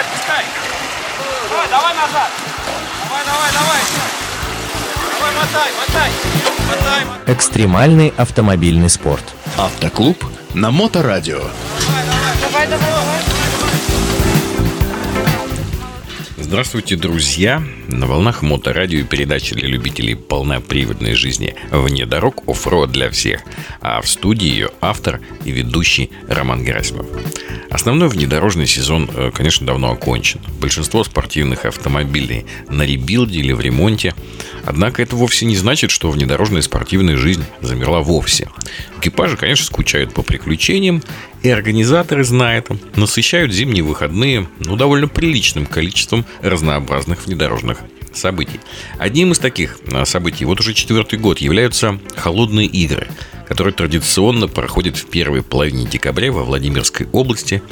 отпускай. Давай, давай назад. Давай, давай, давай. Давай, мотай, мотай. Мотай, мотай. Экстремальный автомобильный спорт. Автоклуб на Моторадио. Давай, давай, давай. Здравствуйте, друзья! На волнах моторадио и передачи для любителей полноприводной жизни «Вне дорог. Оффроуд для всех». А в студии ее автор и ведущий Роман Герасимов. Основной внедорожный сезон, э, конечно, давно окончен. Большинство спортивных автомобилей на rebuild е или в ремонте. Однако это вовсе не значит, что внедорожная спортивная жизнь замерла вовсе. Экипажи, конечно, скучают по приключениям, и организаторы, зная это, насыщают зимние выходные ну, довольно приличным количеством разнообразных внедорожных событий. Одним из таких а, событий вот уже четвертый год являются холодные игры, которые традиционно проходят в первой половине декабря во Владимирской области.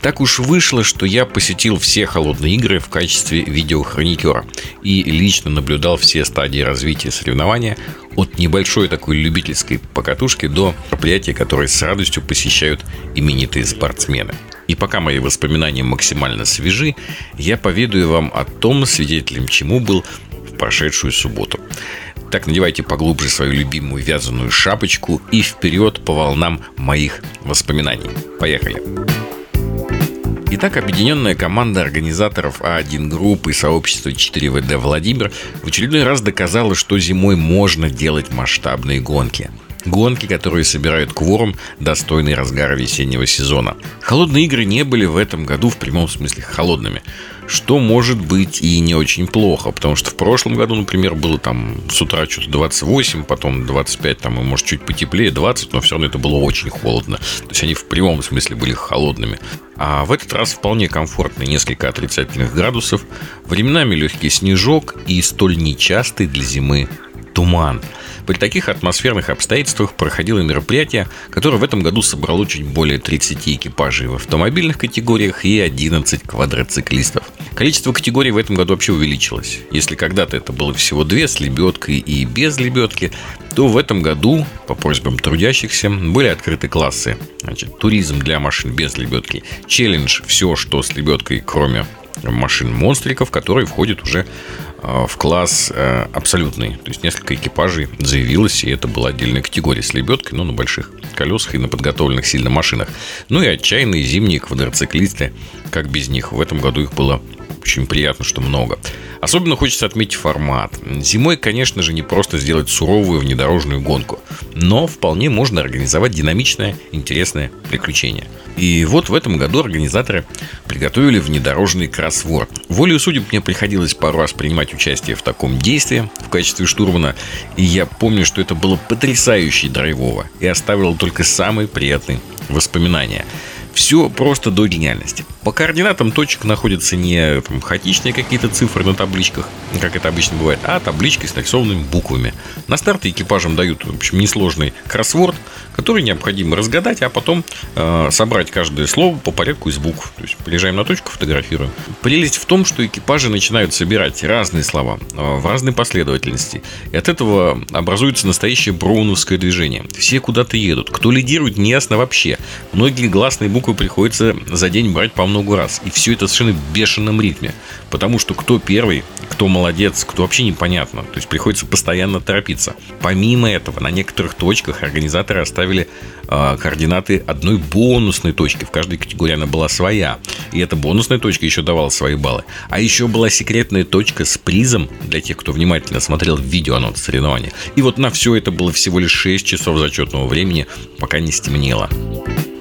Так уж вышло, что я посетил все холодные игры в качестве видеохроникера и лично наблюдал все стадии развития соревнования от небольшой такой любительской покатушки до мероприятия, которые с радостью посещают именитые спортсмены. И пока мои воспоминания максимально свежи, я поведаю вам о том, свидетелем чему был в прошедшую субботу. Так надевайте поглубже свою любимую вязаную шапочку и вперед по волнам моих воспоминаний. Поехали! Итак, объединенная команда организаторов А1 группы и сообщества 4ВД Владимир в очередной раз доказала, что зимой можно делать масштабные гонки – Гонки, которые собирают кворум, достойный разгара весеннего сезона. Холодные игры не были в этом году в прямом смысле холодными. Что может быть и не очень плохо, потому что в прошлом году, например, было там с утра что-то 28, потом 25, там, и может чуть потеплее, 20, но все равно это было очень холодно. То есть они в прямом смысле были холодными. А в этот раз вполне комфортные несколько отрицательных градусов, временами легкий снежок и столь нечастый для зимы туман – при таких атмосферных обстоятельствах проходило мероприятие, которое в этом году собрало чуть более 30 экипажей в автомобильных категориях и 11 квадроциклистов. Количество категорий в этом году вообще увеличилось. Если когда-то это было всего две с лебедкой и без лебедки, то в этом году по просьбам трудящихся были открыты классы. Значит, туризм для машин без лебедки, челлендж все, что с лебедкой, кроме машин-монстриков, которые входят уже Э, в класс э, абсолютный. То есть несколько экипажей заявилось, и это была отдельная категория с лебедкой, но на больших колесах и на подготовленных сильно машинах. Ну и отчаянные зимние квадроциклисты, как без них. В этом году их было очень приятно, что много. Особенно хочется отметить формат. Зимой, конечно же, не просто сделать суровую внедорожную гонку, но вполне можно организовать динамичное, интересное приключение. И вот в этом году организаторы приготовили внедорожный кроссворд. Волею судеб мне приходилось пару раз принимать участие в таком действии в качестве штурмана, и я помню, что это было потрясающе драйвово и оставило только самые приятные воспоминания. Все просто до гениальности. По координатам точек находятся не там, хаотичные какие-то цифры на табличках, как это обычно бывает, а таблички с нарисованными буквами. На старте экипажам дают, в общем, несложный кроссворд, который необходимо разгадать, а потом э, собрать каждое слово по порядку из букв. То есть приезжаем на точку, фотографируем. Прелесть в том, что экипажи начинают собирать разные слова э, в разной последовательности. И от этого образуется настоящее броуновское движение. Все куда-то едут. Кто лидирует, не ясно вообще. Многие гласные буквы приходится за день брать по много раз. И все это в совершенно бешеном ритме. Потому что кто первый, кто молодец, кто вообще непонятно. То есть приходится постоянно торопиться. Помимо этого, на некоторых точках организаторы оставили э, координаты одной бонусной точки. В каждой категории она была своя. И эта бонусная точка еще давала свои баллы. А еще была секретная точка с призом для тех, кто внимательно смотрел видео анонс соревнования. И вот на все это было всего лишь 6 часов зачетного времени, пока не стемнело.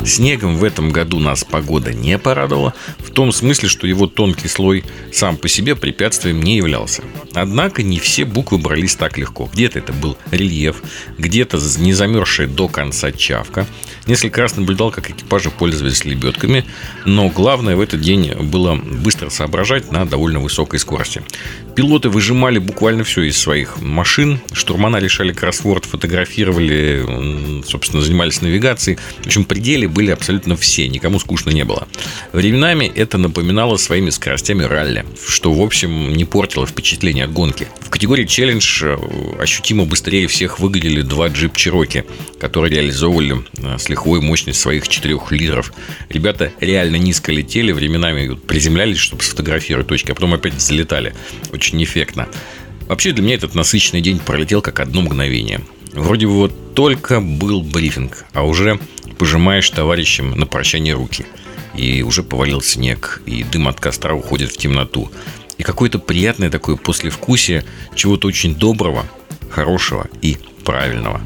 Снегом в этом году нас погода не порадовала, в том смысле, что его тонкий слой сам по себе препятствием не являлся. Однако не все буквы брались так легко. Где-то это был рельеф, где-то не замерзшая до конца чавка. Несколько раз наблюдал, как экипажи пользовались лебедками, но главное в этот день было быстро соображать на довольно высокой скорости. Пилоты выжимали буквально все из своих машин, штурмана решали кроссворд, фотографировали, собственно, занимались навигацией. В общем, пределе были абсолютно все, никому скучно не было. Временами это напоминало своими скоростями ралли, что, в общем, не портило впечатление от гонки. В категории челлендж ощутимо быстрее всех выглядели два джип Чироки, которые реализовывали э, слегка лихвой мощность своих 4 литров. Ребята реально низко летели, временами приземлялись, чтобы сфотографировать точки, а потом опять залетали. Очень эффектно. Вообще для меня этот насыщенный день пролетел как одно мгновение. Вроде бы вот только был брифинг, а уже пожимаешь товарищам на прощание руки. И уже повалил снег, и дым от костра уходит в темноту. И какое-то приятное такое послевкусие чего-то очень доброго, хорошего и правильного.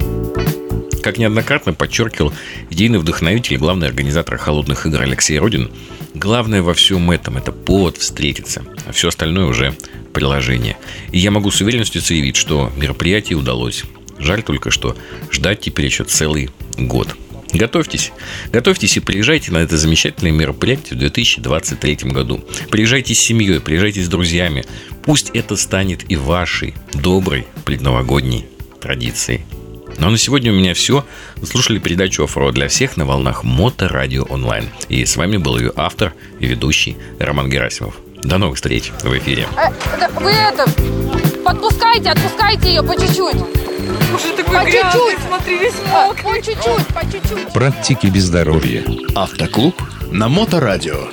Как неоднократно подчеркивал идейный вдохновитель и главный организатор холодных игр Алексей Родин, главное во всем этом – это повод встретиться, а все остальное уже приложение. И я могу с уверенностью заявить, что мероприятие удалось. Жаль только, что ждать теперь еще целый год. Готовьтесь. Готовьтесь и приезжайте на это замечательное мероприятие в 2023 году. Приезжайте с семьей, приезжайте с друзьями. Пусть это станет и вашей доброй предновогодней традицией. Ну а на сегодня у меня все. Вы слушали передачу «Оффроуд для всех» на волнах Моторадио онлайн. И с вами был ее автор и ведущий Роман Герасимов. До новых встреч в эфире. Э, вы это, подпускайте, отпускайте ее по чуть-чуть. Уже такой По грязный, чуть-чуть. смотри, весь А, мокрый. По чуть-чуть, по чуть-чуть. Практики без здоровья. Автоклуб на Моторадио.